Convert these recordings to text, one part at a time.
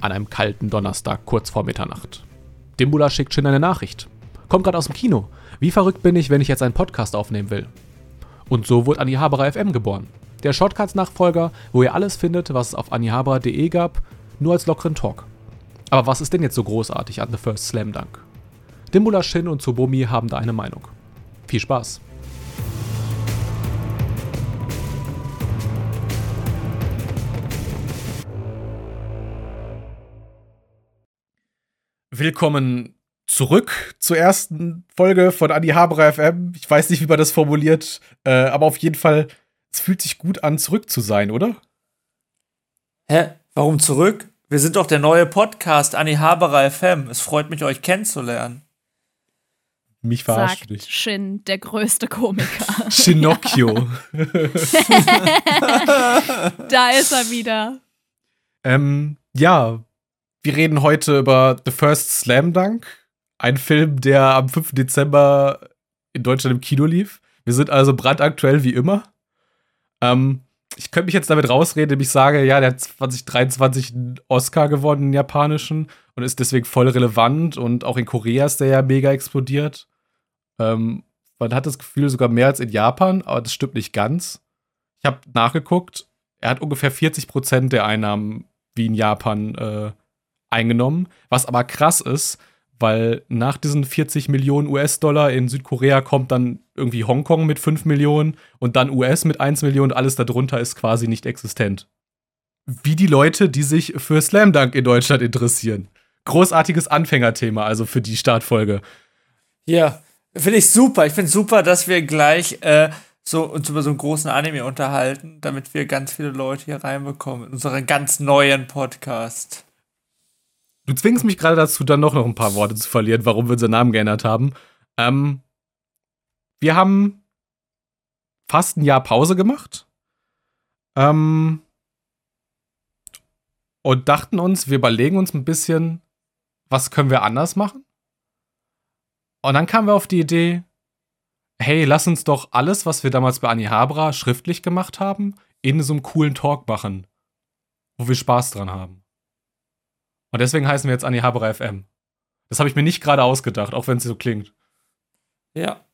an einem kalten Donnerstag kurz vor Mitternacht. Dimbula schickt Shin eine Nachricht. Kommt gerade aus dem Kino. Wie verrückt bin ich, wenn ich jetzt einen Podcast aufnehmen will? Und so wurde Anihabara FM geboren. Der Shortcuts-Nachfolger, wo ihr alles findet, was es auf anihabara.de gab, nur als lockeren Talk. Aber was ist denn jetzt so großartig an The First Slam Dunk? Dimbula Shin und Tsubomi haben da eine Meinung. Viel Spaß! Willkommen zurück zur ersten Folge von Adi Haberer FM. Ich weiß nicht, wie man das formuliert, äh, aber auf jeden Fall, es fühlt sich gut an, zurück zu sein, oder? Hä? Warum zurück? Wir sind doch der neue Podcast Anni Haberer FM. Es freut mich, euch kennenzulernen. Mich verarscht Sagt dich. Shin, der größte Komiker. Shinocchio. da ist er wieder. Ähm, ja, wir reden heute über The First Slam Dunk, ein Film, der am 5. Dezember in Deutschland im Kino lief. Wir sind also brandaktuell wie immer. Ähm, ich könnte mich jetzt damit rausreden, indem ich sage, ja, der hat 2023 einen Oscar gewonnen, einen japanischen, und ist deswegen voll relevant. Und auch in Korea ist der ja mega explodiert. Ähm, man hat das Gefühl, sogar mehr als in Japan, aber das stimmt nicht ganz. Ich habe nachgeguckt, er hat ungefähr 40 Prozent der Einnahmen wie in Japan äh, eingenommen, was aber krass ist, weil nach diesen 40 Millionen US-Dollar in Südkorea kommt dann irgendwie Hongkong mit 5 Millionen und dann US mit 1 Million alles darunter ist quasi nicht existent. Wie die Leute, die sich für Slam Dunk in Deutschland interessieren. Großartiges Anfängerthema, also für die Startfolge. Ja, finde ich super. Ich finde super, dass wir gleich äh, so uns über so einen großen Anime unterhalten, damit wir ganz viele Leute hier reinbekommen in unseren ganz neuen Podcast. Du zwingst mich gerade dazu, dann noch, noch ein paar Worte zu verlieren, warum wir unseren Namen geändert haben. Ähm, wir haben fast ein Jahr Pause gemacht. Ähm, und dachten uns, wir überlegen uns ein bisschen, was können wir anders machen? Und dann kamen wir auf die Idee, hey, lass uns doch alles, was wir damals bei Anihabra schriftlich gemacht haben, in so einem coolen Talk machen, wo wir Spaß dran haben. Und deswegen heißen wir jetzt Anni Haberer FM. Das habe ich mir nicht gerade ausgedacht, auch wenn es so klingt. Ja.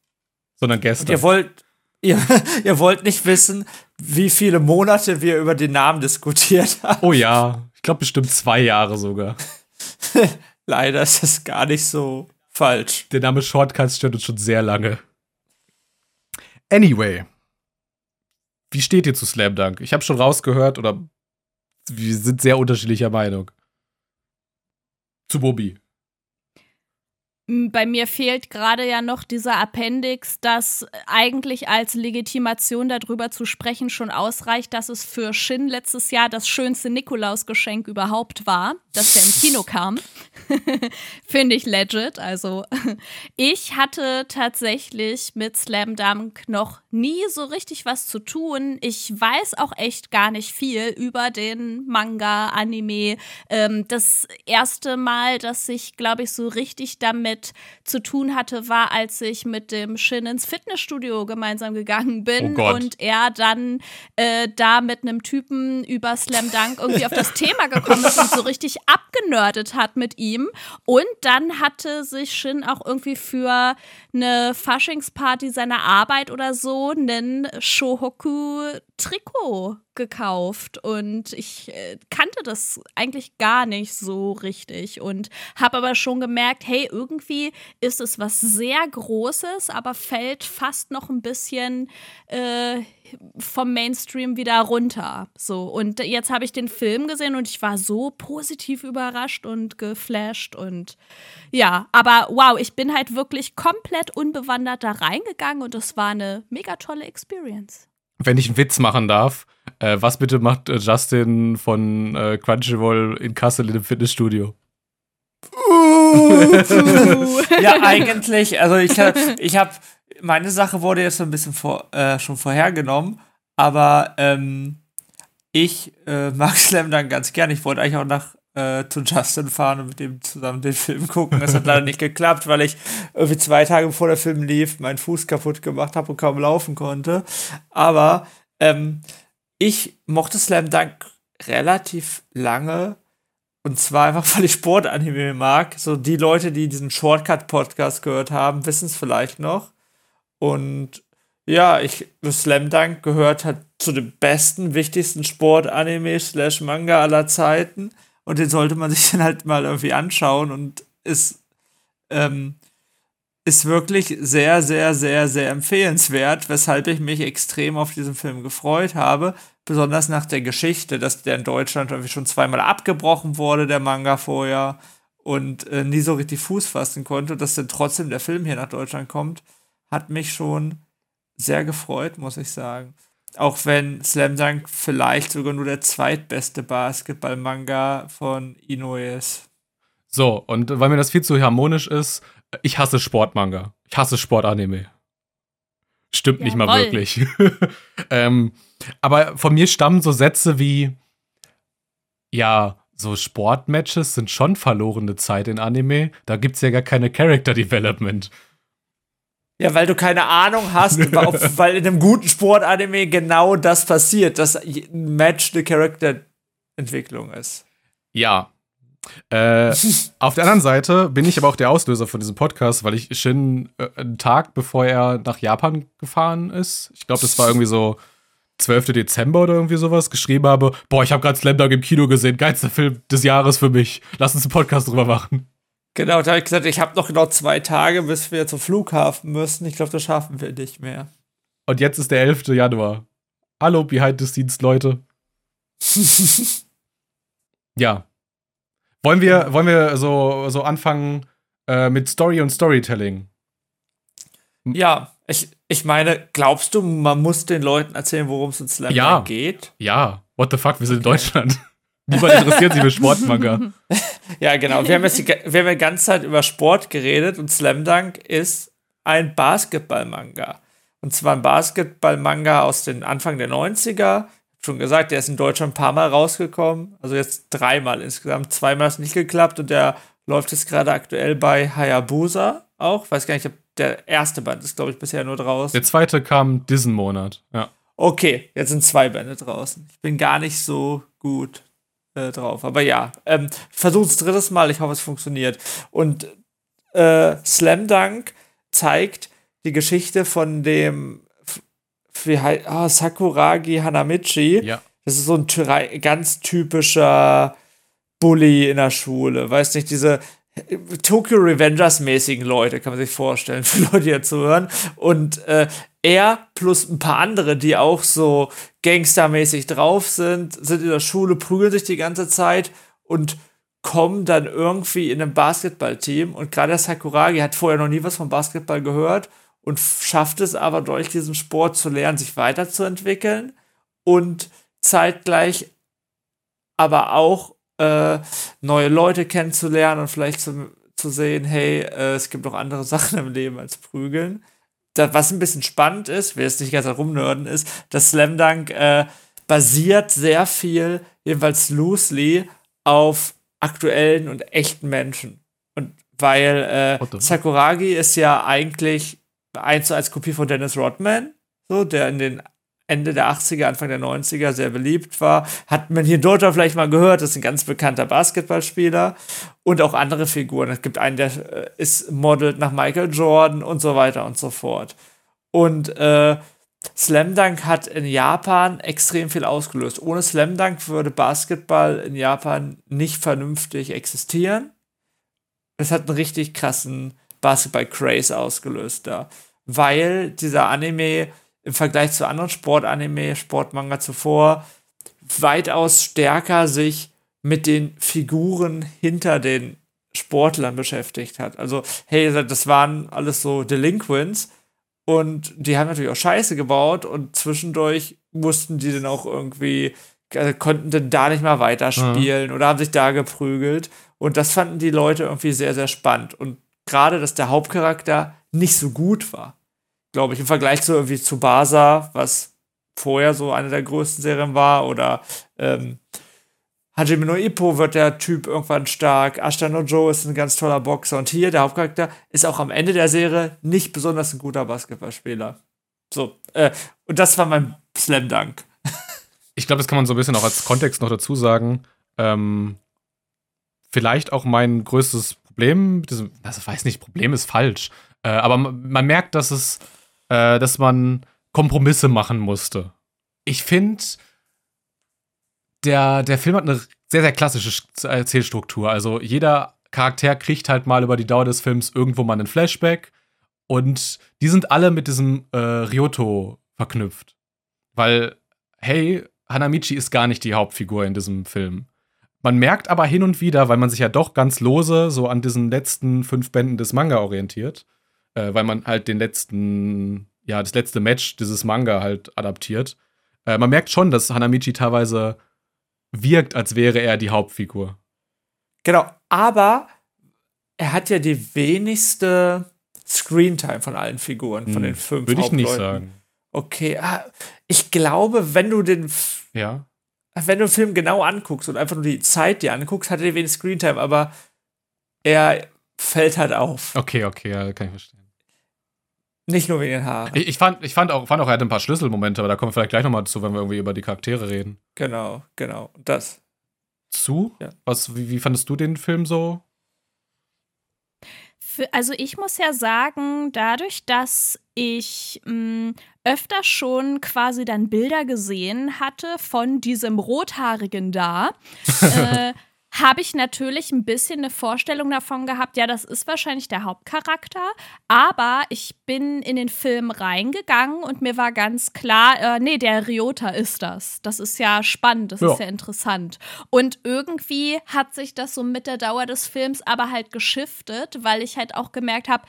Sondern gestern. Und ihr wollt, ihr, ihr wollt nicht wissen, wie viele Monate wir über den Namen diskutiert haben. Oh ja, ich glaube bestimmt zwei Jahre sogar. Leider ist das gar nicht so falsch. Der Name Shortcuts stört uns schon sehr lange. Anyway. Wie steht ihr zu Slam Dunk? Ich habe schon rausgehört, oder wir sind sehr unterschiedlicher Meinung zu Bobby. Bei mir fehlt gerade ja noch dieser Appendix, dass eigentlich als Legitimation darüber zu sprechen schon ausreicht, dass es für Shin letztes Jahr das schönste Nikolausgeschenk überhaupt war, dass der im Kino kam. Finde ich legit. Also ich hatte tatsächlich mit Slam Dunk noch nie so richtig was zu tun. Ich weiß auch echt gar nicht viel über den Manga, Anime. Ähm, das erste Mal, dass ich, glaube ich, so richtig damit zu tun hatte, war, als ich mit dem Shin ins Fitnessstudio gemeinsam gegangen bin oh und er dann äh, da mit einem Typen über Slam Dunk irgendwie auf das Thema gekommen ist und so richtig abgenördet hat mit ihm. Und dann hatte sich Shin auch irgendwie für eine Faschingsparty seiner Arbeit oder so einen Shohoku-Trikot gekauft und ich äh, kannte das eigentlich gar nicht so richtig und habe aber schon gemerkt, hey, irgendwie ist es was sehr Großes, aber fällt fast noch ein bisschen äh, vom Mainstream wieder runter. So und jetzt habe ich den Film gesehen und ich war so positiv überrascht und geflasht und ja, aber wow, ich bin halt wirklich komplett unbewandert da reingegangen und es war eine mega tolle Experience. Wenn ich einen Witz machen darf, äh, was bitte macht äh, Justin von äh, Crunchyroll in Kassel in dem Fitnessstudio? ja, eigentlich, also ich, ich habe, meine Sache wurde jetzt so ein bisschen vor, äh, schon vorhergenommen, aber ähm, ich äh, mag Slam dann ganz gern. Ich wollte eigentlich auch nach äh, zu Justin fahren und mit dem zusammen den Film gucken. Das hat leider nicht geklappt, weil ich irgendwie zwei Tage bevor der Film lief, meinen Fuß kaputt gemacht habe und kaum laufen konnte. Aber ähm, ich mochte Slam Dunk relativ lange Und zwar einfach, weil ich Sportanime mag. So die Leute, die diesen Shortcut-Podcast gehört haben, wissen es vielleicht noch. Und ja, ich, Slam Dunk gehört halt zu dem besten, wichtigsten Sportanime slash Manga aller Zeiten. Und den sollte man sich dann halt mal irgendwie anschauen und ist, ähm, ist wirklich sehr, sehr, sehr, sehr empfehlenswert, weshalb ich mich extrem auf diesen Film gefreut habe. Besonders nach der Geschichte, dass der in Deutschland irgendwie schon zweimal abgebrochen wurde, der Manga vorher, und äh, nie so richtig Fuß fassen konnte. Dass dann trotzdem der Film hier nach Deutschland kommt, hat mich schon sehr gefreut, muss ich sagen. Auch wenn Slam Dunk vielleicht sogar nur der zweitbeste Basketball-Manga von Inoue ist. So, und weil mir das viel zu harmonisch ist, ich hasse Sportmanga. Ich hasse Sportanime. Stimmt Jawohl. nicht mal wirklich. ähm, aber von mir stammen so Sätze wie, ja, so Sportmatches sind schon verlorene Zeit in Anime. Da gibt es ja gar keine Character Development. Ja, weil du keine Ahnung hast, weil in einem guten Sportanime genau das passiert, dass ein Match eine Charakterentwicklung ist. Ja. Äh, auf der anderen Seite bin ich aber auch der Auslöser von diesem Podcast, weil ich Shin äh, einen Tag bevor er nach Japan gefahren ist, ich glaube, das war irgendwie so 12. Dezember oder irgendwie sowas, geschrieben habe: Boah, ich habe gerade Slam Dunk im Kino gesehen, geilster Film des Jahres für mich. Lass uns einen Podcast drüber machen. Genau, da habe ich gesagt, ich habe noch genau zwei Tage, bis wir zum Flughafen müssen. Ich glaube, das schaffen wir nicht mehr. Und jetzt ist der 11. Januar. Hallo, Behind the Scenes, Leute. ja. Wollen wir, wollen wir so, so anfangen äh, mit Story und Storytelling? Ja, ich, ich meine, glaubst du, man muss den Leuten erzählen, worum es in Slam ja. geht? Ja, what the fuck, wir sind okay. in Deutschland. Niemand interessiert sich für Sportmanga. ja, genau. Wir haben jetzt die, wir haben die ganze Zeit über Sport geredet und Slam Dunk ist ein Basketball-Manga. Und zwar ein Basketball-Manga aus den Anfang der 90er. Schon gesagt, der ist in Deutschland ein paar Mal rausgekommen. Also jetzt dreimal insgesamt. Zweimal ist nicht geklappt und der läuft jetzt gerade aktuell bei Hayabusa auch. Weiß gar nicht, ob der erste Band ist, glaube ich, bisher nur draußen. Der zweite kam diesen Monat, ja. Okay, jetzt sind zwei Bände draußen. Ich bin gar nicht so gut äh, drauf. Aber ja, ähm, versucht es drittes Mal, ich hoffe, es funktioniert. Und äh, Slam Dunk zeigt die Geschichte von dem wie heißt, oh, Sakuragi Hanamichi. Ja. Das ist so ein ganz typischer Bully in der Schule. Weiß nicht, diese Tokyo Revengers mäßigen Leute, kann man sich vorstellen, für Leute, die hier zuhören. Und äh, er plus ein paar andere, die auch so gangstermäßig drauf sind, sind in der Schule, prügeln sich die ganze Zeit und kommen dann irgendwie in ein Basketballteam. Und gerade der Sakuragi hat vorher noch nie was vom Basketball gehört und schafft es aber durch diesen Sport zu lernen, sich weiterzuentwickeln und zeitgleich aber auch äh, neue Leute kennenzulernen und vielleicht zu, zu sehen, hey, äh, es gibt noch andere Sachen im Leben als Prügeln. Das, was ein bisschen spannend ist, will jetzt nicht ganz rumnörden, ist, dass Slam Dunk äh, basiert sehr viel, jedenfalls loosely, auf aktuellen und echten Menschen. Und weil äh, Sakuragi ist ja eigentlich eins zu eins Kopie von Dennis Rodman, so, der in den Ende der 80er, Anfang der 90er sehr beliebt war. Hat man hier Deutschland vielleicht mal gehört, das ist ein ganz bekannter Basketballspieler. Und auch andere Figuren. Es gibt einen, der äh, ist modelt nach Michael Jordan und so weiter und so fort. Und äh, Slam Dunk hat in Japan extrem viel ausgelöst. Ohne Slam Dunk würde Basketball in Japan nicht vernünftig existieren. Es hat einen richtig krassen Basketball-Craze ausgelöst da. Weil dieser Anime im Vergleich zu anderen Sportanime, Sportmanga zuvor weitaus stärker sich mit den Figuren hinter den Sportlern beschäftigt hat. Also, hey, das waren alles so Delinquents und die haben natürlich auch Scheiße gebaut und zwischendurch mussten die dann auch irgendwie, also konnten dann da nicht mal weiterspielen mhm. oder haben sich da geprügelt. Und das fanden die Leute irgendwie sehr, sehr spannend. Und gerade, dass der Hauptcharakter nicht so gut war glaube ich, im Vergleich zu irgendwie zu Basa, was vorher so eine der größten Serien war, oder ähm, Hajime no Ippo wird der Typ irgendwann stark, Ashita Joe ist ein ganz toller Boxer und hier, der Hauptcharakter, ist auch am Ende der Serie nicht besonders ein guter Basketballspieler. So, äh, und das war mein Slam Dunk. ich glaube, das kann man so ein bisschen auch als Kontext noch dazu sagen. Ähm, vielleicht auch mein größtes Problem. Also, weiß nicht, Problem ist falsch. Äh, aber man, merkt, dass es, äh, dass man Kompromisse machen musste. Ich finde, der, der Film hat eine sehr, sehr klassische Erzählstruktur. Also jeder Charakter kriegt halt mal über die Dauer des Films irgendwo mal einen Flashback. Und die sind alle mit diesem äh, Ryoto verknüpft. Weil, hey, Hanamichi ist gar nicht die Hauptfigur in diesem Film. Man merkt aber hin und wieder, weil man sich ja doch ganz lose so an diesen letzten fünf Bänden des Manga orientiert, äh, weil man halt den letzten, ja, das letzte Match dieses Manga halt adaptiert. Äh, man merkt schon, dass Hanamichi teilweise wirkt, als wäre er die Hauptfigur. Genau, aber er hat ja die wenigste Screentime von allen Figuren, von hm, den fünf Würde ich nicht sagen. Okay, ah, ich glaube, wenn du den ja. wenn du den Film genau anguckst und einfach nur die Zeit dir anguckst, hat er wenig Screentime, aber er fällt halt auf. Okay, okay, ja, kann ich verstehen. Nicht nur wegen den Haaren. Ich, ich, fand, ich fand, auch, fand auch, er hatte ein paar Schlüsselmomente, aber da kommen wir vielleicht gleich nochmal zu, wenn wir irgendwie über die Charaktere reden. Genau, genau. Das. Zu? Ja. Was, wie, wie fandest du den Film so? Für, also ich muss ja sagen, dadurch, dass ich mh, hm, öfter schon quasi dann Bilder gesehen hatte von diesem Rothaarigen da, äh, habe ich natürlich ein bisschen eine Vorstellung davon gehabt, ja, das ist wahrscheinlich der Hauptcharakter, aber ich bin in den Film reingegangen und mir war ganz klar, äh, nee, der Ryota ist das. Das ist ja spannend, das ja. ist ja interessant. Und irgendwie hat sich das so mit der Dauer des Films aber halt geschiftet, weil ich halt auch gemerkt habe,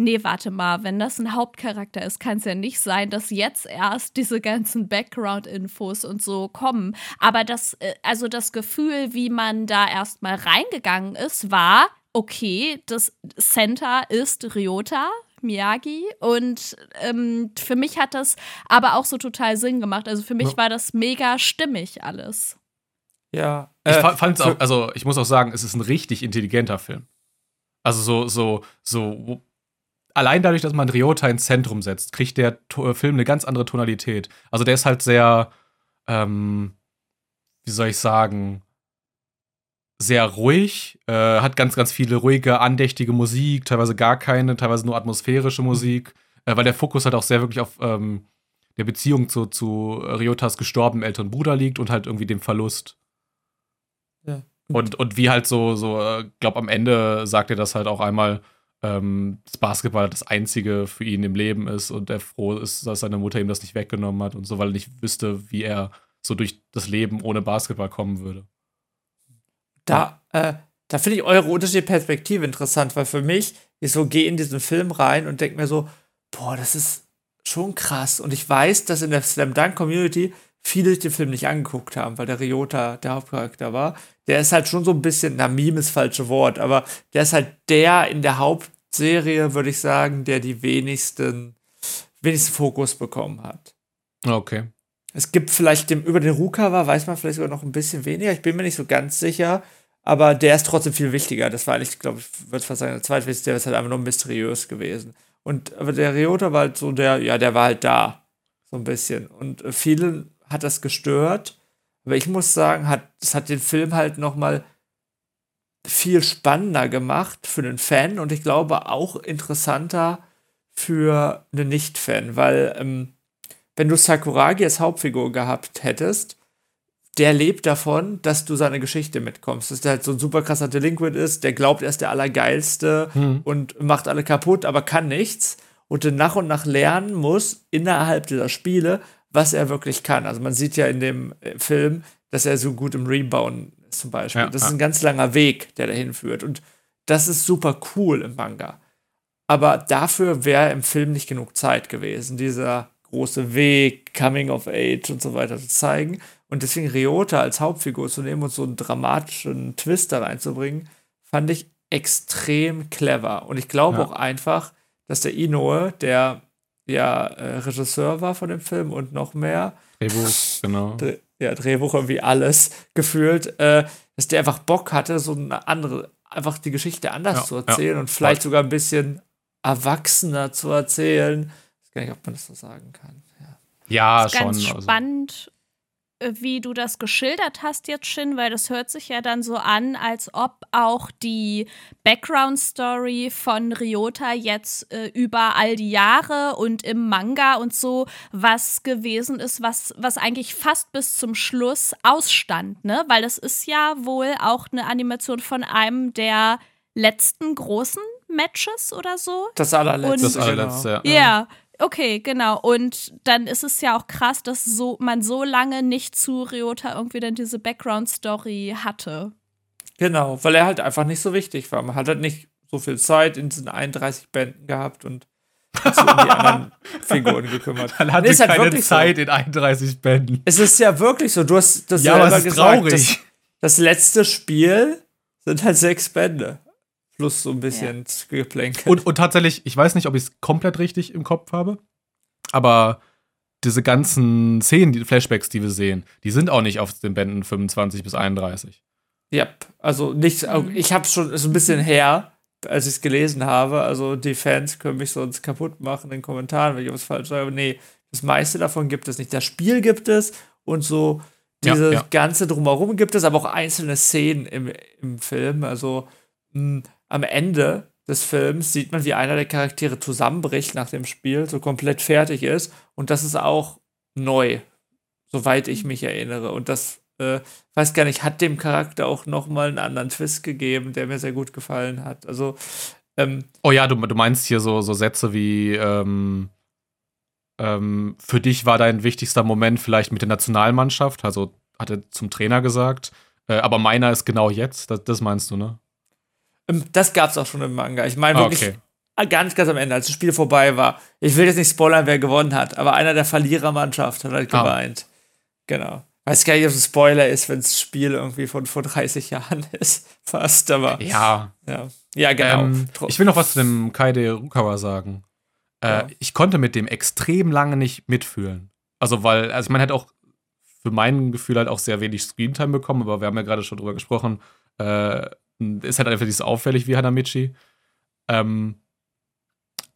nee, warte mal, wenn das ein Hauptcharakter ist, kann es ja nicht sein, dass jetzt erst diese ganzen Background-Infos und so kommen. Aber das, äh, also das Gefühl, wie man da erstmal reingegangen ist, war, okay, das Center ist Ryota, Miyagi. Und ähm, für mich hat das aber auch so total Sinn gemacht. Also für mich ja. war das mega stimmig alles. Ja. Äh, ich fand es auch, also ich muss auch sagen, es ist ein richtig intelligenter Film. Also so, so, so, allein dadurch, dass man Ryota ins Zentrum setzt, kriegt der to Film eine ganz andere Tonalität. Also der ist halt sehr, ähm, wie soll ich sagen, sehr ruhig, äh, hat ganz, ganz viele ruhige, andächtige Musik, teilweise gar keine, teilweise nur atmosphärische Musik, äh, weil der Fokus halt auch sehr wirklich auf ähm, der Beziehung zu, zu Ryotas gestorbenen älteren Bruder liegt und halt irgendwie dem Verlust. Ja. Und, und wie halt so, so, äh, glaub am Ende sagt er das halt auch einmal, ähm, das Basketball das einzige für ihn im Leben ist und er froh ist, dass seine Mutter ihm das nicht weggenommen hat und so, weil er nicht wüsste, wie er so durch das Leben ohne Basketball kommen würde. Da, äh, da finde ich eure unterschiedliche Perspektive interessant, weil für mich, ich so gehe in diesen Film rein und denke mir so, boah, das ist schon krass. Und ich weiß, dass in der Slam Dunk Community viele den Film nicht angeguckt haben, weil der Ryota der Hauptcharakter war. Der ist halt schon so ein bisschen, na, Meme ist falsche Wort, aber der ist halt der in der Hauptserie, würde ich sagen, der die wenigsten, wenigsten Fokus bekommen hat. Okay. Es gibt vielleicht dem, über den Ruka weiß man vielleicht sogar noch ein bisschen weniger, ich bin mir nicht so ganz sicher, aber der ist trotzdem viel wichtiger. Das war eigentlich, glaube ich, würde fast sagen, der zweitwichtigste, der ist halt einfach nur mysteriös gewesen. Und aber der Ryota war halt so der, ja, der war halt da. So ein bisschen. Und vielen hat das gestört. Aber ich muss sagen, hat, es hat den Film halt noch mal viel spannender gemacht für den Fan und ich glaube auch interessanter für einen Nicht-Fan, weil ähm, wenn du Sakuragi als Hauptfigur gehabt hättest, der lebt davon, dass du seine Geschichte mitkommst. Dass der halt so ein super krasser Delinquent ist, der glaubt, er ist der Allergeilste hm. und macht alle kaputt, aber kann nichts. Und dann nach und nach lernen muss, innerhalb dieser Spiele, was er wirklich kann. Also man sieht ja in dem äh, Film, dass er so gut im Rebound ist zum Beispiel. Ja, das ist ein ganz langer Weg, der dahin führt. Und das ist super cool im Manga. Aber dafür wäre im Film nicht genug Zeit gewesen, dieser große Weg, Coming of Age und so weiter zu zeigen. Und deswegen Ryota als Hauptfigur zu nehmen und so einen dramatischen Twist da reinzubringen, fand ich extrem clever. Und ich glaube ja. auch einfach, dass der Inoue, der ja äh, Regisseur war von dem Film und noch mehr. Drehbuch, genau. Dreh, ja, Drehbuch irgendwie alles gefühlt, äh, dass der einfach Bock hatte, so eine andere, einfach die Geschichte anders ja, zu erzählen ja. und vielleicht sogar ein bisschen erwachsener zu erzählen. Ich weiß gar nicht, ob man das so sagen kann. Ja, ja ist schon. Ganz also. spannend. Wie du das geschildert hast jetzt, Shin, weil das hört sich ja dann so an, als ob auch die Background-Story von Ryota jetzt äh, über all die Jahre und im Manga und so was gewesen ist, was, was eigentlich fast bis zum Schluss ausstand, ne? Weil das ist ja wohl auch eine Animation von einem der letzten großen Matches oder so. Das allerletzte. Und, das allerletzte, ja. Ja, Okay, genau. Und dann ist es ja auch krass, dass so, man so lange nicht zu Ryota irgendwie dann diese Background-Story hatte. Genau, weil er halt einfach nicht so wichtig war. Man hat halt nicht so viel Zeit in diesen 31 Bänden gehabt und hat sich um die anderen Figuren gekümmert. Man hatte nee, halt keine Zeit so. in 31 Bänden. Es ist ja wirklich so. Du hast das ja, selber gesagt. Das, das letzte Spiel sind halt sechs Bände plus so ein bisschen ja. Geplänkel. Und, und tatsächlich, ich weiß nicht, ob ich es komplett richtig im Kopf habe, aber diese ganzen Szenen, die Flashbacks, die wir sehen, die sind auch nicht auf den Bänden 25 bis 31. Ja, also nicht, mhm. ich habe schon so ein bisschen her, als ich es gelesen habe. Also die Fans können mich sonst kaputt machen in den Kommentaren, wenn ich was falsch sage. Nee, das meiste davon gibt es nicht. Das Spiel gibt es und so dieses ja, ja. ganze drumherum gibt es, aber auch einzelne Szenen im, im Film. Also mh, am Ende des Films sieht man, wie einer der Charaktere zusammenbricht nach dem Spiel, so komplett fertig ist. Und das ist auch neu, soweit ich mich erinnere. Und das, äh, weiß gar nicht, hat dem Charakter auch nochmal einen anderen Twist gegeben, der mir sehr gut gefallen hat. Also, ähm, Oh ja, du, du meinst hier so, so Sätze wie, ähm, ähm, für dich war dein wichtigster Moment vielleicht mit der Nationalmannschaft, also hat er zum Trainer gesagt. Äh, aber meiner ist genau jetzt, das, das meinst du, ne? Das gab's auch schon im Manga. Ich meine wirklich okay. ganz, ganz am Ende, als das Spiel vorbei war. Ich will jetzt nicht spoilern, wer gewonnen hat, aber einer der Verlierermannschaft hat halt ah. geweint. Genau. Weiß gar nicht, ob es ein Spoiler ist, wenn das Spiel irgendwie von vor 30 Jahren ist. Fast, aber. Ja. Ja, ja genau. Ähm, ich will noch was zu dem Kaide Rukawa sagen. Äh, ja. Ich konnte mit dem extrem lange nicht mitfühlen. Also, weil, also man hat auch für mein Gefühl halt auch sehr wenig Screentime bekommen, aber wir haben ja gerade schon drüber gesprochen. Äh, ist halt einfach nicht so auffällig wie Hanamichi. Ähm,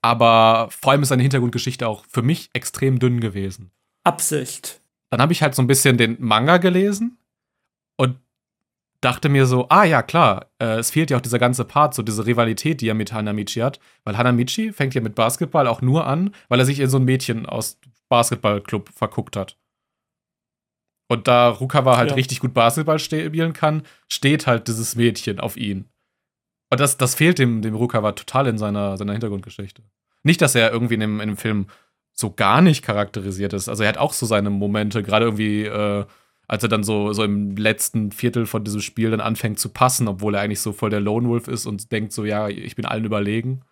aber vor allem ist seine Hintergrundgeschichte auch für mich extrem dünn gewesen. Absicht. Dann habe ich halt so ein bisschen den Manga gelesen und dachte mir so, ah ja, klar, äh, es fehlt ja auch dieser ganze Part, so diese Rivalität, die er mit Hanamichi hat. Weil Hanamichi fängt ja mit Basketball auch nur an, weil er sich in so ein Mädchen aus Basketballclub verguckt hat. Und da Rukawa halt ja. richtig gut Basketball spielen kann, steht halt dieses Mädchen auf ihn. Und das, das fehlt dem, dem Rukawa total in seiner, seiner Hintergrundgeschichte. Nicht, dass er irgendwie in dem, in dem Film so gar nicht charakterisiert ist. Also er hat auch so seine Momente, gerade irgendwie, äh, als er dann so, so im letzten Viertel von diesem Spiel dann anfängt zu passen, obwohl er eigentlich so voll der Lone Wolf ist und denkt so, ja, ich bin allen überlegen.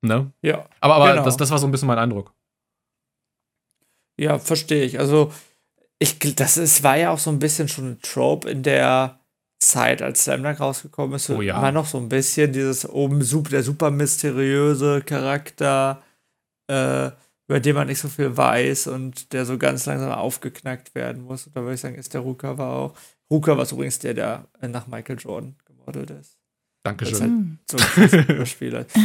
Ne? Ja. Aber, aber genau. das, das war so ein bisschen mein Eindruck. Ja, verstehe ich. Also ich, das ist, war ja auch so ein bisschen schon ein Trope in der Zeit, als Slam Dunk rausgekommen ist. Oh ja. War noch so ein bisschen dieses oben super, der super mysteriöse Charakter, äh, über den man nicht so viel weiß und der so ganz langsam aufgeknackt werden muss. Und da würde ich sagen, ist der Ruka war auch. Ruka war übrigens der, der nach Michael Jordan gemodelt ist. Dankeschön. Halt so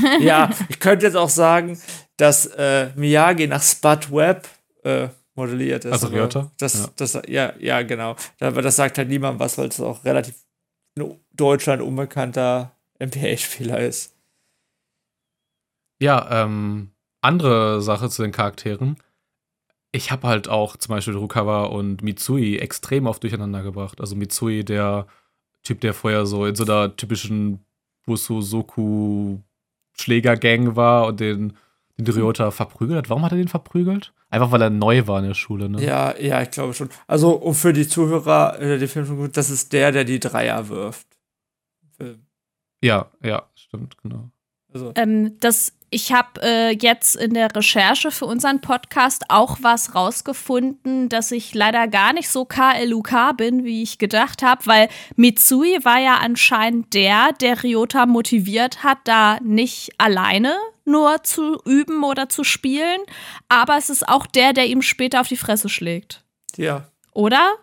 ja, ich könnte jetzt auch sagen, dass äh, Miyagi nach Spud Webb äh, modelliert ist. Also Ryota? Das, ja. Das, ja, ja, genau. Aber das sagt halt niemand was, weil es auch relativ in Deutschland unbekannter NBA-Spieler ist. Ja, ähm, andere Sache zu den Charakteren. Ich habe halt auch zum Beispiel Rukawa und Mitsui extrem oft durcheinander gebracht. Also Mitsui, der Typ, der vorher so in so einer typischen Busu-Soku-Schlägergang war und den den Ryota verprügelt hat. Warum hat er den verprügelt? Einfach weil er neu war in der Schule, ne? Ja, ja, ich glaube schon. Also, um für die Zuhörer, äh, die Film schon gut, das ist der, der die Dreier wirft. Film. Ja, ja, stimmt, genau. Also. Ähm, das, ich habe äh, jetzt in der Recherche für unseren Podcast auch was rausgefunden, dass ich leider gar nicht so KLUK bin, wie ich gedacht habe, weil Mitsui war ja anscheinend der, der Ryota motiviert hat, da nicht alleine nur zu üben oder zu spielen, aber es ist auch der, der ihm später auf die Fresse schlägt. Ja. Oder?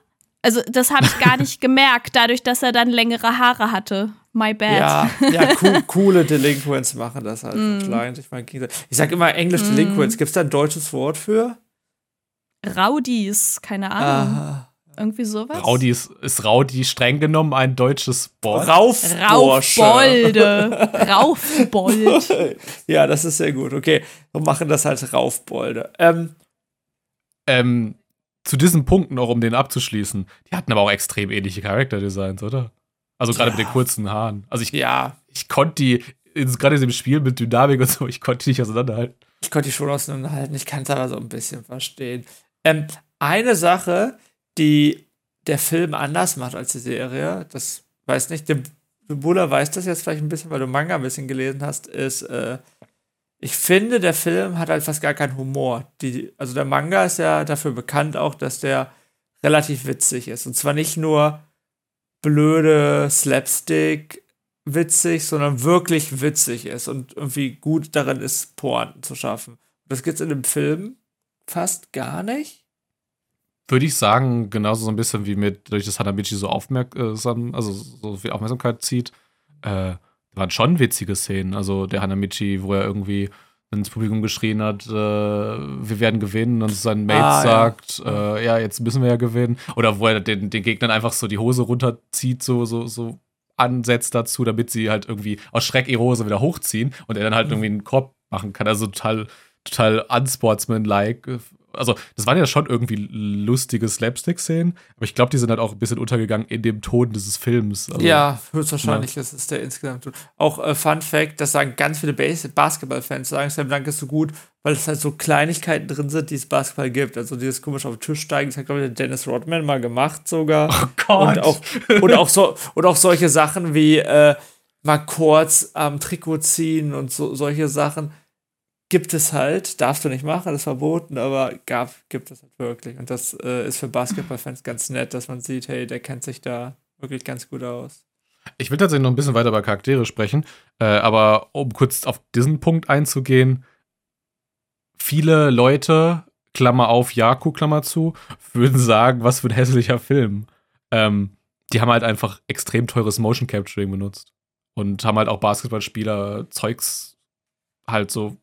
Also, das habe ich gar nicht gemerkt, dadurch, dass er dann längere Haare hatte. My bad. Ja, ja co coole Delinquents machen das halt. Mm. Ich, mein, ich sag immer Englisch mm. Delinquents. Gibt es da ein deutsches Wort für? Raudis, keine Ahnung. Aha. Irgendwie sowas. Raudi ist, ist Raudi streng genommen ein deutsches Wort? Raufbolde. Raufbold. ja, das ist sehr gut. Okay, wir machen das als Raufbolde. Ähm, ähm, zu diesen Punkten, auch um den abzuschließen, die hatten aber auch extrem ähnliche Charakterdesigns, oder? Also gerade ja. mit den kurzen Haaren. Also ich, ja. ich konnte die, gerade in dem Spiel mit Dynamik und so, ich konnte die nicht auseinanderhalten. Ich konnte die schon auseinanderhalten, ich kann es aber so ein bisschen verstehen. Ähm, eine Sache, die der Film anders macht als die Serie, das weiß nicht, der Buller weiß das jetzt vielleicht ein bisschen, weil du Manga ein bisschen gelesen hast, ist, äh, ich finde, der Film hat halt fast gar keinen Humor. Die, also der Manga ist ja dafür bekannt auch, dass der relativ witzig ist. Und zwar nicht nur blöde Slapstick witzig, sondern wirklich witzig ist und irgendwie gut darin ist, Pointen zu schaffen. Das gibt es in dem Film fast gar nicht würde ich sagen, genauso so ein bisschen wie mit, durch das Hanamichi so aufmerksam, also so viel Aufmerksamkeit zieht, äh, waren schon witzige Szenen. Also der Hanamichi, wo er irgendwie ins Publikum geschrien hat, äh, wir werden gewinnen und sein Mate ah, sagt, ja. Äh, ja. jetzt müssen wir ja gewinnen. Oder wo er den, den Gegnern einfach so die Hose runterzieht, so, so, so ansetzt dazu, damit sie halt irgendwie aus Schreck ihre Hose wieder hochziehen und er dann halt mhm. irgendwie einen Korb machen kann. Also total, total unsportsmanlike also das waren ja schon irgendwie lustige Slapstick-Szenen, aber ich glaube, die sind halt auch ein bisschen untergegangen in dem Ton dieses Films. Also, ja, höchstwahrscheinlich ja. ist es der insgesamt Ton. Auch äh, Fun Fact, das sagen ganz viele Basketball-Fans, sagen, Sam Dank ist so gut, weil es halt so Kleinigkeiten drin sind, die es Basketball gibt. Also dieses komisch auf den Tisch steigen, das hat, glaube ich, der Dennis Rodman mal gemacht sogar. Oh Gott. Und auch, und auch, so, und auch solche Sachen wie äh, mal kurz am Trikot ziehen und so, solche Sachen gibt es halt, darfst du nicht machen, das ist verboten, aber gab, gibt es halt wirklich. Und das äh, ist für Basketballfans ganz nett, dass man sieht, hey, der kennt sich da wirklich ganz gut aus. Ich will tatsächlich noch ein bisschen weiter über Charaktere sprechen, äh, aber um kurz auf diesen Punkt einzugehen, viele Leute, Klammer auf, Jaku, Klammer zu, würden sagen, was für ein hässlicher Film. Ähm, die haben halt einfach extrem teures Motion Capturing benutzt und haben halt auch Basketballspieler Zeugs halt so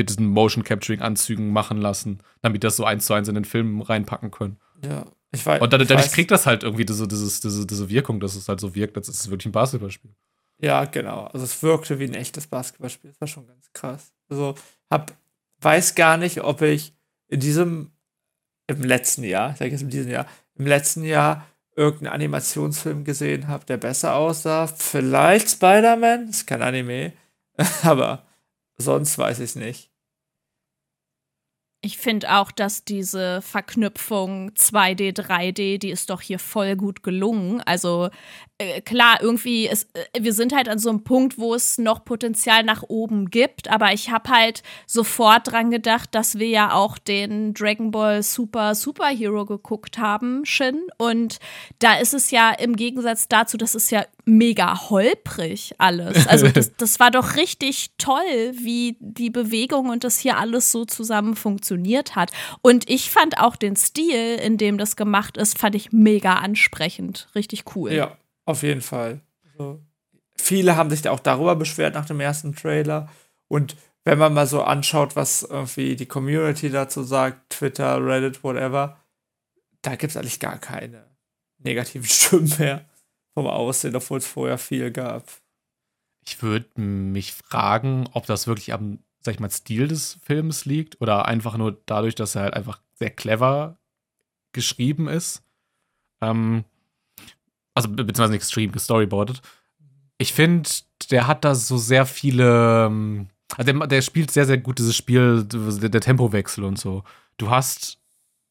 mit diesen Motion Capturing Anzügen machen lassen, damit das so eins zu eins in den Film reinpacken können. Ja, ich weiß. Und dadurch, kriegt das halt irgendwie diese, dieses, diese, diese Wirkung, dass es halt so wirkt, als ist es wirklich ein Basketballspiel. Ja, genau. Also es wirkte wie ein echtes Basketballspiel. Das war schon ganz krass. Also hab, weiß gar nicht, ob ich in diesem, im letzten Jahr, ich sage jetzt in diesem Jahr, im letzten Jahr irgendeinen Animationsfilm gesehen habe, der besser aussah. Vielleicht Spider-Man, ist kein Anime, aber Sonst weiß ich es nicht. Ich finde auch, dass diese Verknüpfung 2D, 3D, die ist doch hier voll gut gelungen. Also äh, klar, irgendwie, ist, äh, wir sind halt an so einem Punkt, wo es noch Potenzial nach oben gibt, aber ich habe halt sofort dran gedacht, dass wir ja auch den Dragon Ball Super Superhero geguckt haben, Shin. Und da ist es ja im Gegensatz dazu, das ist ja mega holprig alles. Also das, das war doch richtig toll, wie die Bewegung und das hier alles so zusammen funktioniert hat. Und ich fand auch den Stil, in dem das gemacht ist, fand ich mega ansprechend. Richtig cool. Ja, auf jeden Fall. Also, viele haben sich auch darüber beschwert nach dem ersten Trailer. Und wenn man mal so anschaut, was irgendwie die Community dazu sagt, Twitter, Reddit, whatever, da gibt es eigentlich gar keine negativen Stimmen mehr vom Aussehen, obwohl es vorher viel gab. Ich würde mich fragen, ob das wirklich am, sag ich mal, Stil des Films liegt oder einfach nur dadurch, dass er halt einfach sehr clever geschrieben ist. Ähm, also beziehungsweise nicht stream, gestoryboardet. Ich finde, der hat da so sehr viele. Ähm, also der, der, spielt sehr, sehr gut dieses Spiel, der, der, Tempowechsel und so. Du hast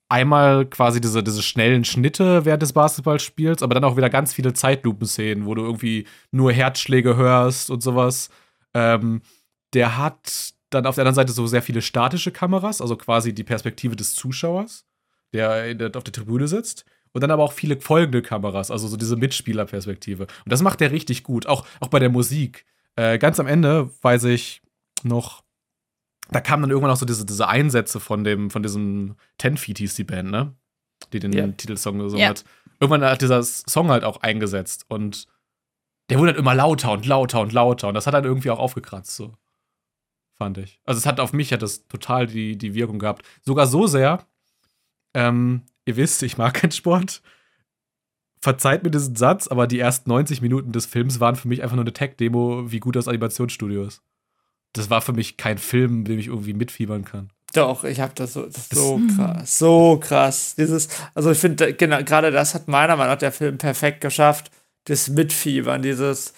einmal quasi diese, diese schnellen Schnitte während des Basketballspiels, aber dann auch wieder ganz viele Zeitlupenszenen, wo du irgendwie nur Herzschläge hörst und sowas. Ähm, der hat dann auf der anderen Seite so sehr viele statische Kameras, also quasi die Perspektive des Zuschauers, der auf der Tribüne sitzt und dann aber auch viele folgende Kameras, also so diese Mitspielerperspektive. Und das macht er richtig gut, auch, auch bei der Musik. Äh, ganz am Ende weiß ich noch, da kamen dann irgendwann auch so diese, diese Einsätze von dem, von diesem Ten Feet hieß die Band, ne? Die den yeah. Titelsong gesungen yeah. hat. Irgendwann hat dieser Song halt auch eingesetzt und der wurde dann immer lauter und lauter und lauter und das hat dann irgendwie auch aufgekratzt, so. Fand ich. Also es hat auf mich hat das total die, die Wirkung gehabt. Sogar so sehr, ähm, ihr wisst, ich mag keinen Sport. Verzeiht mir diesen Satz, aber die ersten 90 Minuten des Films waren für mich einfach nur eine Tech-Demo, wie gut das Animationsstudio ist. Das war für mich kein Film, dem ich irgendwie mitfiebern kann. Doch, ich habe das so, das so krass, so krass. Dieses, also ich finde, genau, gerade das hat meiner Meinung nach der Film perfekt geschafft. Das Mitfiebern, dieses,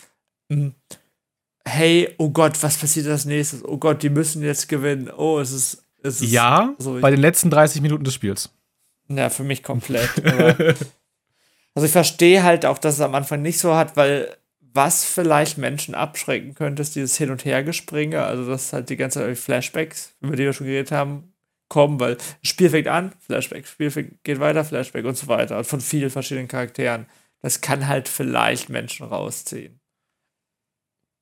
mh, hey, oh Gott, was passiert als nächstes? Oh Gott, die müssen jetzt gewinnen. Oh, es ist, es ist Ja, so, bei den letzten 30 Minuten des Spiels. Ja, für mich komplett. aber, also ich verstehe halt auch, dass es am Anfang nicht so hat, weil was vielleicht Menschen abschrecken könnte, ist dieses Hin- und Hergespringe. Also, dass halt die ganze Zeit Flashbacks, über die wir schon geredet haben, kommen, weil das Spiel fängt an, Flashback, Spiel fängt, geht weiter, Flashback und so weiter. Und von vielen verschiedenen Charakteren. Das kann halt vielleicht Menschen rausziehen.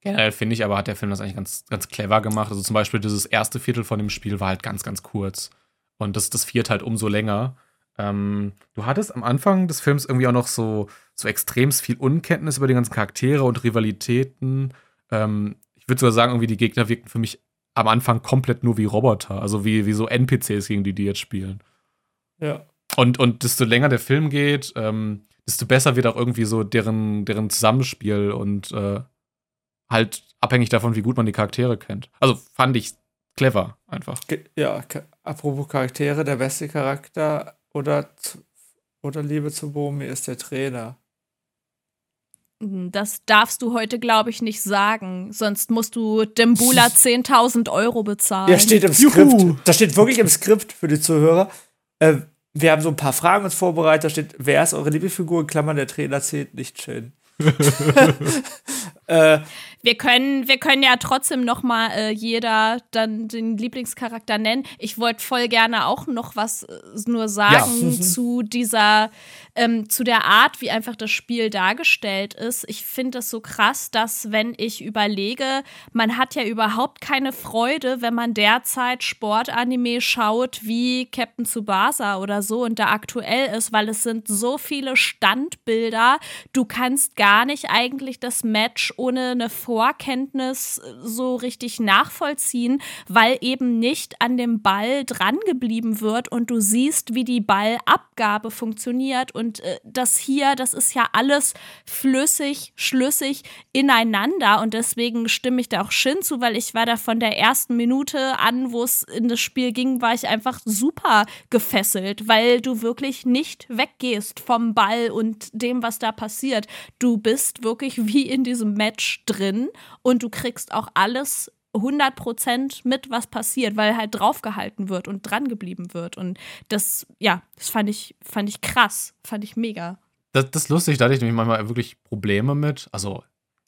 Generell finde ich aber, hat der Film das eigentlich ganz, ganz clever gemacht. Also zum Beispiel dieses erste Viertel von dem Spiel war halt ganz, ganz kurz. Und das, das vierte halt umso länger. Ähm, du hattest am Anfang des Films irgendwie auch noch so, so extrem viel Unkenntnis über die ganzen Charaktere und Rivalitäten. Ähm, ich würde sogar sagen, irgendwie die Gegner wirkten für mich am Anfang komplett nur wie Roboter, also wie, wie so NPCs, gegen die die jetzt spielen. Ja. Und, und desto länger der Film geht, ähm, desto besser wird auch irgendwie so deren, deren Zusammenspiel und äh, halt abhängig davon, wie gut man die Charaktere kennt. Also fand ich clever einfach. Ja, apropos Charaktere, der beste Charakter oder, oder Liebe zu Bomi ist der Trainer. Das darfst du heute, glaube ich, nicht sagen. Sonst musst du Dembula 10.000 Euro bezahlen. Ja, steht im Skript. Das steht wirklich im Skript für die Zuhörer. Äh, wir haben so ein paar Fragen uns vorbereitet. Da steht, wer ist eure Lieblingsfigur? In Klammern, der Trainer zählt nicht schön. äh, wir können, wir können ja trotzdem noch mal äh, jeder dann den Lieblingscharakter nennen. Ich wollte voll gerne auch noch was äh, nur sagen ja. zu dieser, ähm, zu der Art, wie einfach das Spiel dargestellt ist. Ich finde es so krass, dass wenn ich überlege, man hat ja überhaupt keine Freude, wenn man derzeit Sportanime schaut wie Captain Tsubasa oder so und da aktuell ist, weil es sind so viele Standbilder. Du kannst gar nicht eigentlich das Match ohne eine Vorkenntnis äh, so richtig nachvollziehen, weil eben nicht an dem Ball dran geblieben wird und du siehst, wie die Ballabgabe funktioniert und äh, das hier, das ist ja alles flüssig, schlüssig ineinander und deswegen stimme ich da auch Shin zu, weil ich war da von der ersten Minute an, wo es in das Spiel ging, war ich einfach super gefesselt, weil du wirklich nicht weggehst vom Ball und dem, was da passiert. Du bist wirklich wie in diesem Match drin und du kriegst auch alles 100% mit, was passiert, weil halt draufgehalten wird und dran geblieben wird. Und das, ja, das fand ich, fand ich krass, fand ich mega. Das, das ist lustig, da hatte ich nämlich manchmal wirklich Probleme mit. Also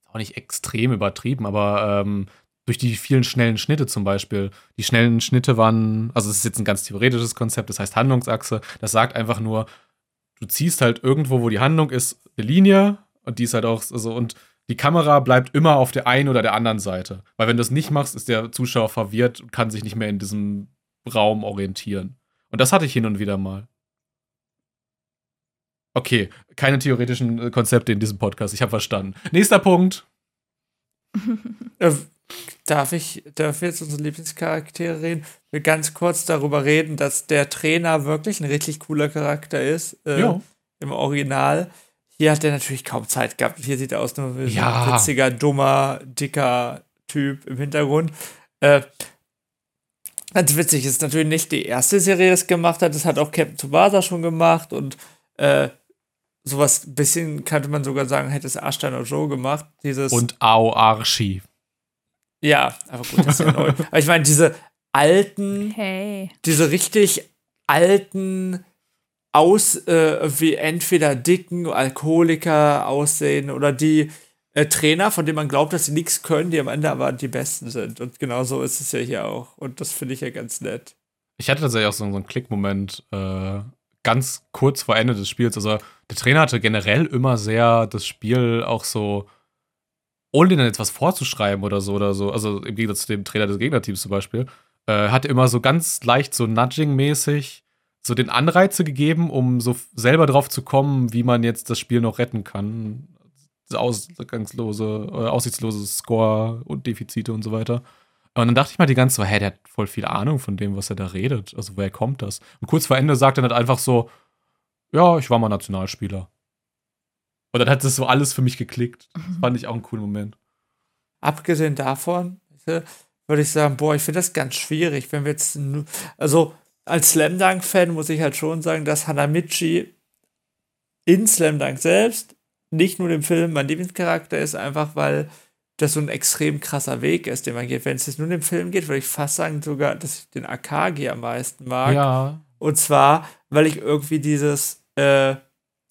auch nicht extrem übertrieben, aber ähm, durch die vielen schnellen Schnitte zum Beispiel. Die schnellen Schnitte waren, also es ist jetzt ein ganz theoretisches Konzept, das heißt Handlungsachse. Das sagt einfach nur, du ziehst halt irgendwo, wo die Handlung ist, eine Linie und die ist halt auch so und die Kamera bleibt immer auf der einen oder der anderen Seite. Weil wenn du das nicht machst, ist der Zuschauer verwirrt und kann sich nicht mehr in diesem Raum orientieren. Und das hatte ich hin und wieder mal. Okay, keine theoretischen äh, Konzepte in diesem Podcast. Ich habe verstanden. Nächster Punkt. Äh, darf ich, darf jetzt unsere Lieblingscharaktere reden? Wir ganz kurz darüber reden, dass der Trainer wirklich ein richtig cooler Charakter ist. Äh, Im Original. Hier hat er natürlich kaum Zeit gehabt. Hier sieht er aus nur wie ja. ein witziger, dummer, dicker Typ im Hintergrund. Äh, ganz witzig, ist natürlich nicht die erste Serie, die das gemacht hat. Das hat auch Captain Tsubasa schon gemacht und äh, sowas ein bisschen könnte man sogar sagen, hätte es Ashton Joe gemacht. Dieses und Ao Archie. Ja, aber gut, das ist ja neu. Aber ich meine, diese alten, hey. diese richtig alten aus äh, wie entweder dicken Alkoholiker aussehen oder die äh, Trainer, von denen man glaubt, dass sie nichts können, die am Ende aber die Besten sind. Und genau so ist es ja hier auch. Und das finde ich ja ganz nett. Ich hatte tatsächlich auch so, so einen Klickmoment äh, ganz kurz vor Ende des Spiels. Also der Trainer hatte generell immer sehr das Spiel auch so, ohne denen jetzt was vorzuschreiben oder so oder so, also im Gegensatz zu dem Trainer des Gegnerteams zum Beispiel, äh, hatte immer so ganz leicht so Nudging-mäßig so den Anreize gegeben, um so selber drauf zu kommen, wie man jetzt das Spiel noch retten kann. Ausgangslose, äh, aussichtslose Score und Defizite und so weiter. Und dann dachte ich mal die ganze Zeit, hä, der hat voll viel Ahnung von dem, was er da redet. Also woher kommt das? Und kurz vor Ende sagt er dann halt einfach so, ja, ich war mal Nationalspieler. Und dann hat das so alles für mich geklickt. Das Mhm. fand ich auch einen coolen Moment. Abgesehen davon würde ich sagen, boah, ich finde das ganz schwierig, wenn wir jetzt also als Slam Dunk Fan muss ich halt schon sagen, dass Hanamichi in Slam Dunk selbst nicht nur im Film mein Lieblingscharakter ist, einfach weil das so ein extrem krasser Weg ist, den man geht. Wenn es jetzt nur um den Film geht, würde ich fast sagen sogar, dass ich den Akagi am meisten mag. Ja. Und zwar, weil ich irgendwie dieses, äh,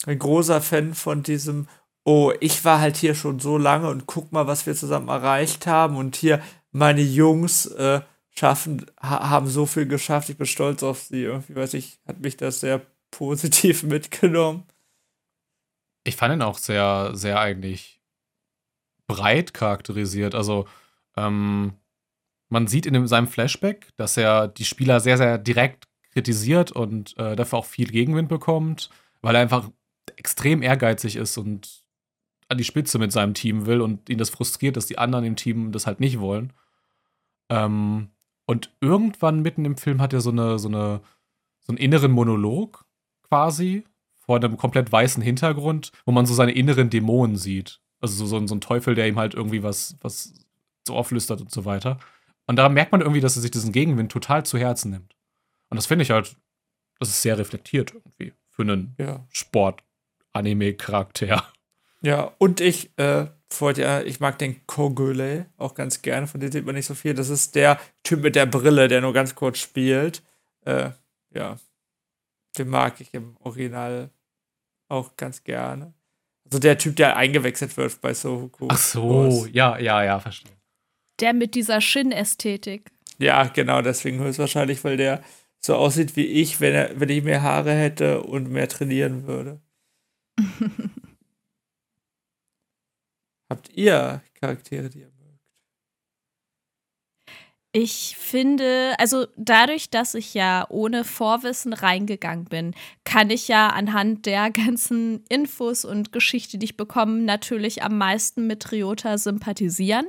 ein großer Fan von diesem, oh, ich war halt hier schon so lange und guck mal, was wir zusammen erreicht haben. Und hier, meine Jungs äh, schaffen, ha haben so viel geschafft. Ich bin stolz auf sie. Irgendwie, weiß ich, hat mich das sehr positiv mitgenommen. Ich fand ihn auch sehr, sehr eigentlich breit charakterisiert. Also, ähm, man sieht in dem, seinem Flashback, dass er die Spieler sehr, sehr direkt kritisiert und äh, dafür auch viel Gegenwind bekommt, weil er einfach extrem ehrgeizig ist und an die Spitze mit seinem Team will und ihn das frustriert, dass die anderen im Team das halt nicht wollen. Ähm, und irgendwann mitten im Film hat er so eine, so eine, so einen inneren Monolog quasi vor einem komplett weißen Hintergrund, wo man so seine inneren Dämonen sieht. Also so, so, ein- so ein Teufel, der ihm halt irgendwie was, was so auflüstert und so weiter. Und da merkt man irgendwie, dass er sich diesen Gegenwind total zu Herzen nimmt. Und das finde ich halt, das ist sehr reflektiert irgendwie für einen Ja. Sport-Anime-Charakter. Ja, und ich, äh, wollte ja, ich mag den Kogule auch ganz gerne, von dem sieht man nicht so viel. Das ist der Typ mit der Brille, der nur ganz kurz spielt. Äh, ja, den mag ich im Original auch ganz gerne. Also der Typ, der eingewechselt wird bei Sohoku. Ach so, ja, ja, ja, verstehe. Der mit dieser Shin-Ästhetik. Ja, genau, deswegen höchstwahrscheinlich, weil der so aussieht wie ich, wenn, er, wenn ich mehr Haare hätte und mehr trainieren würde. Habt ihr Charaktere, die ihr mögt? Ich finde, also dadurch, dass ich ja ohne Vorwissen reingegangen bin, kann ich ja anhand der ganzen Infos und Geschichte, die ich bekomme, natürlich am meisten mit Ryota sympathisieren.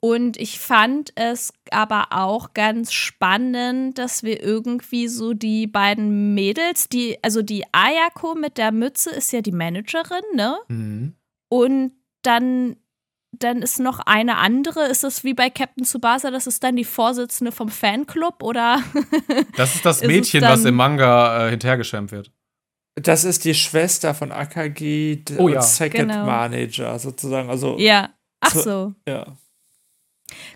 Und ich fand es aber auch ganz spannend, dass wir irgendwie so die beiden Mädels, die, also die Ayako mit der Mütze ist ja die Managerin, ne? Mhm. Und dann, dann ist noch eine andere. Ist das wie bei Captain Tsubasa? Das ist dann die Vorsitzende vom Fanclub oder? Das ist das Ist es Mädchen, dann- was im Manga äh, hinterhergeschämt wird. Das ist die Schwester von Akagi d- Oh und ja. Second Genau. Manager sozusagen. Also, ja. Ach So- so. ja.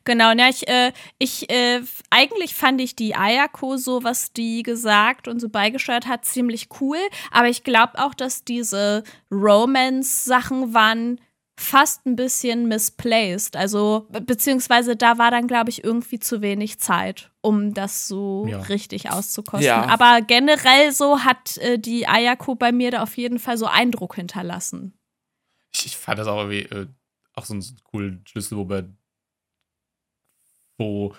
Genau, ja, ich, äh, ich, äh, eigentlich fand ich die Ayako so, was die gesagt und so beigesteuert hat, ziemlich cool. Aber ich glaube auch, dass diese Romance-Sachen waren fast ein bisschen misplaced. Also, be- beziehungsweise da war dann, glaube ich, irgendwie zu wenig Zeit, um das so Ja. richtig auszukosten. Ja. Aber generell so hat äh, die Ayako bei mir da auf jeden Fall so Eindruck hinterlassen. Ich, ich fand das auch irgendwie äh, auch so einen coolen Schlüsselmoment, wo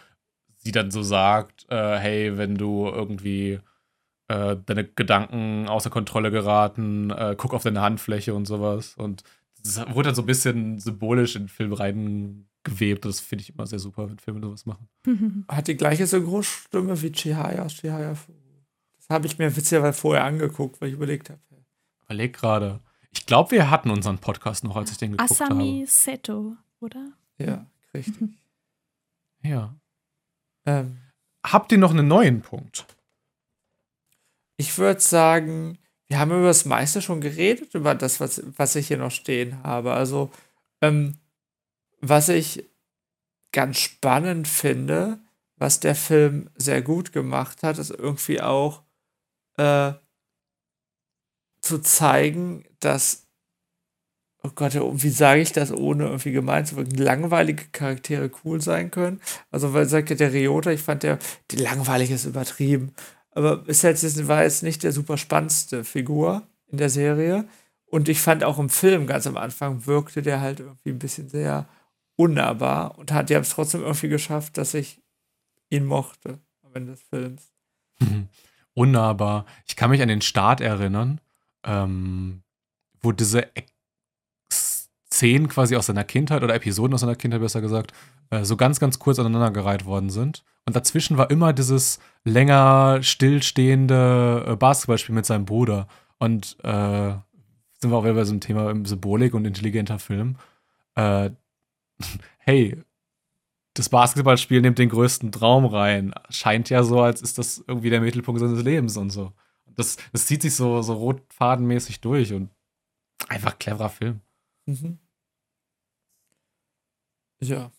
sie dann so sagt, äh, hey, wenn du irgendwie äh, deine Gedanken außer Kontrolle geraten, äh, guck auf deine Handfläche und sowas. Und das wurde dann so ein bisschen symbolisch in den Film reingewebt. Das finde ich immer sehr super, wenn Filme sowas machen. Hat die gleiche Synchronstimme wie Chihaya aus Chihaya Fu. Das habe ich mir witzigerweise vorher angeguckt, weil ich überlegt habe. Überleg gerade. Ich glaube, wir hatten unseren Podcast noch, als ich den geguckt Asami Seto, oder? Ja, richtig. habe. Ja. ähm, Habt ihr noch einen neuen Punkt? ich würde sagen, wir haben über das meiste schon geredet, über das, was, was ich hier noch stehen habe. Also, ähm, was ich ganz spannend finde, was der Film sehr gut gemacht hat, ist irgendwie auch äh, zu zeigen, dass, oh Gott, wie sage ich das, ohne irgendwie gemein zu wirken, langweilige Charaktere cool sein können. Also, weil sagt ja der Ryota, ich fand der, die langweilig ist übertrieben. Aber ist ist- war jetzt nicht der super spannendste Figur in der Serie. Und ich fand auch im Film ganz am Anfang wirkte der halt irgendwie ein bisschen sehr unnahbar und hat, die haben es trotzdem irgendwie geschafft, dass ich ihn mochte am Ende des Films. Unnahbar. Ich kann mich an den Start erinnern, ähm, wo diese Szenen quasi aus seiner Kindheit oder Episoden aus seiner Kindheit, besser gesagt, äh, so ganz, ganz kurz aneinandergereiht worden sind. Und dazwischen war immer dieses länger stillstehende äh, Basketballspiel mit seinem Bruder. Und äh, sind wir auch wieder bei so einem Thema Symbolik und intelligenter Film. Äh, hey, das Basketballspiel nimmt den größten Traum rein. Scheint ja so, als ist das irgendwie der Mittelpunkt seines Lebens und so. Das, das zieht sich so, so rotfadenmäßig durch und einfach cleverer Film. Mhm. Ja.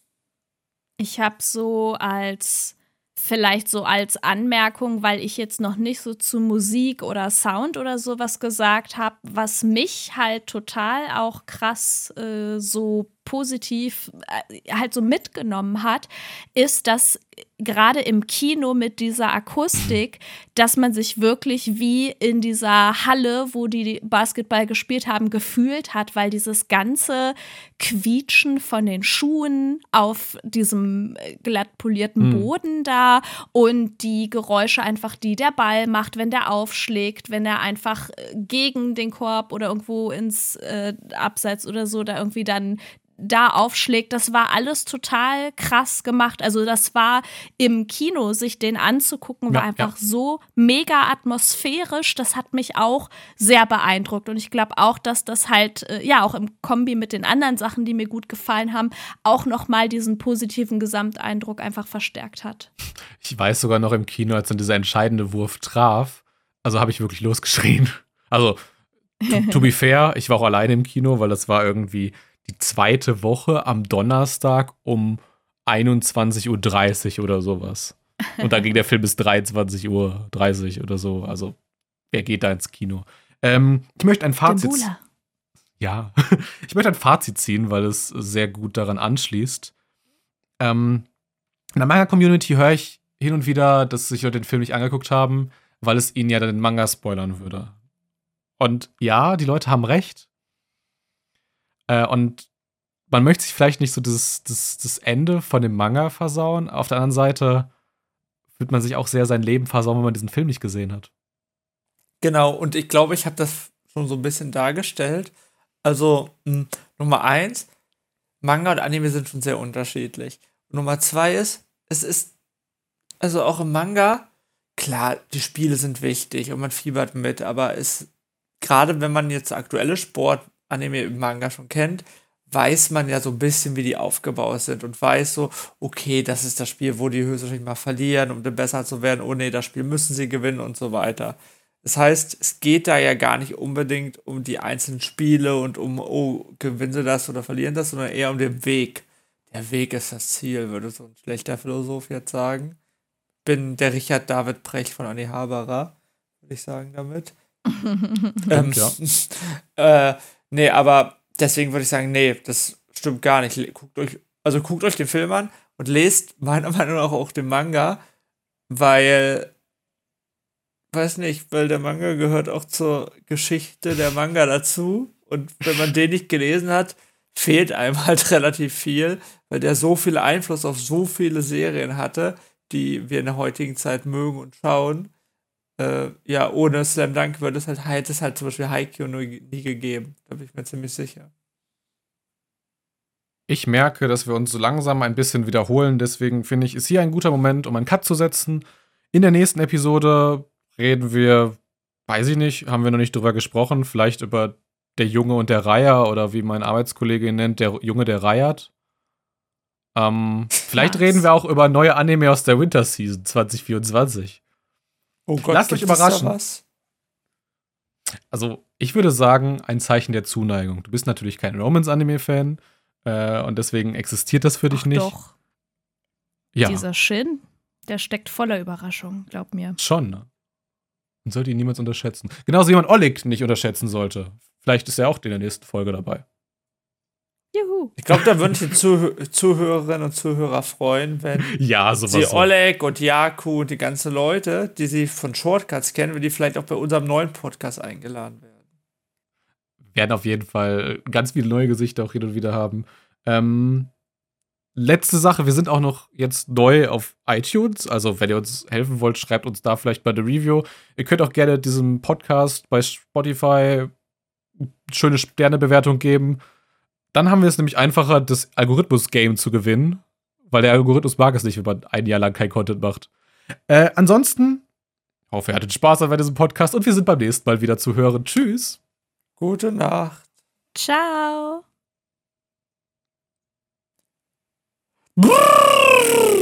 Ich habe so als vielleicht so als Anmerkung, weil ich jetzt noch nicht so zu Musik oder Sound oder sowas gesagt habe, was mich halt total auch krass äh, so positiv äh, halt so mitgenommen hat, ist, dass gerade im Kino mit dieser Akustik, dass man sich wirklich wie in dieser Halle, wo die Basketball gespielt haben, gefühlt hat, weil dieses ganze Quietschen von den Schuhen auf diesem äh, glatt polierten mhm. Boden da und die Geräusche einfach, die der Ball macht, wenn der aufschlägt, wenn er einfach äh, gegen den Korb oder irgendwo ins äh, Abseits oder so da irgendwie dann da aufschlägt, das war alles total krass gemacht. Also das war im Kino, sich den anzugucken, war ja, einfach ja. so mega atmosphärisch. Das hat mich auch sehr beeindruckt. Und ich glaube auch, dass das halt, äh, ja, auch im Kombi mit den anderen Sachen, die mir gut gefallen haben, auch nochmal diesen positiven Gesamteindruck einfach verstärkt hat. Ich weiß sogar noch im Kino, als dann dieser entscheidende Wurf traf, also habe ich wirklich losgeschrien. Also, to, to be fair, ich war auch alleine im Kino, weil das war irgendwie die zweite Woche am Donnerstag um 21.30 Uhr oder sowas. Und dann ging der Film bis 23.30 Uhr oder so. Also, wer geht da ins Kino? Ähm, ich möchte ein Fazit. Ja, ich möchte ein Fazit ziehen, weil es sehr gut daran anschließt. Ähm, in der Manga-Community höre ich hin und wieder, dass sich Leute den Film nicht angeguckt haben, weil es ihnen ja den Manga spoilern würde. Und ja, die Leute haben recht. Äh, und man möchte sich vielleicht nicht so das, das, das Ende von dem Manga versauen. Auf der anderen Seite wird man sich auch sehr sein Leben versauen, wenn man diesen Film nicht gesehen hat. Genau, und ich glaube, ich habe das schon so ein bisschen dargestellt. Also, mh, hm, Nummer eins, Manga und Anime sind schon sehr unterschiedlich. Und Nummer zwei ist, es ist, also auch im Manga, klar, die Spiele sind wichtig und man fiebert mit, aber es, gerade wenn man jetzt aktuelle Sport Anime im Manga schon kennt, weiß man ja so ein bisschen, wie die aufgebaut sind und weiß so, okay, das ist das Spiel, wo die höchstwahrscheinlich mal verlieren, um dann besser zu werden. Oh nee, das Spiel müssen sie gewinnen und so weiter. Das heißt, es geht da ja gar nicht unbedingt um die einzelnen Spiele und um, oh, gewinnen sie das oder verlieren das, sondern eher um den Weg. Der Weg ist das Ziel, würde so ein schlechter Philosoph jetzt sagen. Bin der Richard David Brecht von Annie Haberer, würde ich sagen damit. ähm, ja. äh, Nee, aber deswegen würde ich sagen, nee, das stimmt gar nicht. Guckt euch, also guckt euch den Film an und lest meiner Meinung nach auch den Manga, weil, weiß nicht, weil der Manga gehört auch zur Geschichte der Manga dazu. Und wenn man den nicht gelesen hat, fehlt einem halt relativ viel, weil der so viel Einfluss auf so viele Serien hatte, die wir in der heutigen Zeit mögen und schauen äh, ja, ohne Slam Dunk würde es halt, hätte es halt zum Beispiel Haikyuu nie, nie gegeben. Da bin ich mir ziemlich sicher. Ich merke, dass wir uns so langsam ein bisschen wiederholen. Deswegen finde ich, ist hier ein guter Moment, um einen Cut zu setzen. In der nächsten Episode reden wir, weiß ich nicht, haben wir noch nicht drüber gesprochen, vielleicht über der Junge und der Reiher oder wie mein Arbeitskollege ihn nennt, der Junge, der reiert. Ähm, vielleicht reden wir auch über neue Anime aus der Winter Season 2024. Oh Gott, Lasst euch überraschen. Also, ich würde sagen, ein Zeichen der Zuneigung. Du bist natürlich kein Romance-Anime-Fan äh, und deswegen existiert das für dich Ach, nicht. Doch. Ja. Dieser Shin, der steckt voller Überraschung, glaub mir. Schon, ne? Man sollte ihn niemals unterschätzen. Genauso wie man Oleg nicht unterschätzen sollte. Vielleicht ist er auch in der nächsten Folge dabei. Juhu. Ich glaube, da würden sich die Zuh Zuhörerinnen und Zuhörer freuen, wenn ja, sie so. Oleg und Jaku und die ganzen Leute, die sie von Shortcuts kennen, wenn die vielleicht auch bei unserem neuen Podcast eingeladen werden. Werden auf jeden Fall ganz viele neue Gesichter auch hin und wieder haben. Ähm, letzte Sache, wir sind auch noch jetzt neu auf iTunes. Also, wenn ihr uns helfen wollt, schreibt uns da vielleicht bei der Review. Ihr könnt auch gerne diesem Podcast bei Spotify schöne Sternebewertung geben Dann haben wir es nämlich einfacher, das Algorithmus-Game zu gewinnen, weil der Algorithmus mag es nicht, wenn man ein Jahr lang kein Content macht. Äh, ansonsten, hoffe, ihr hattet Spaß an diesem Podcast und wir sind beim nächsten Mal wieder zu hören. Tschüss. Gute Nacht. Ciao. Brrr.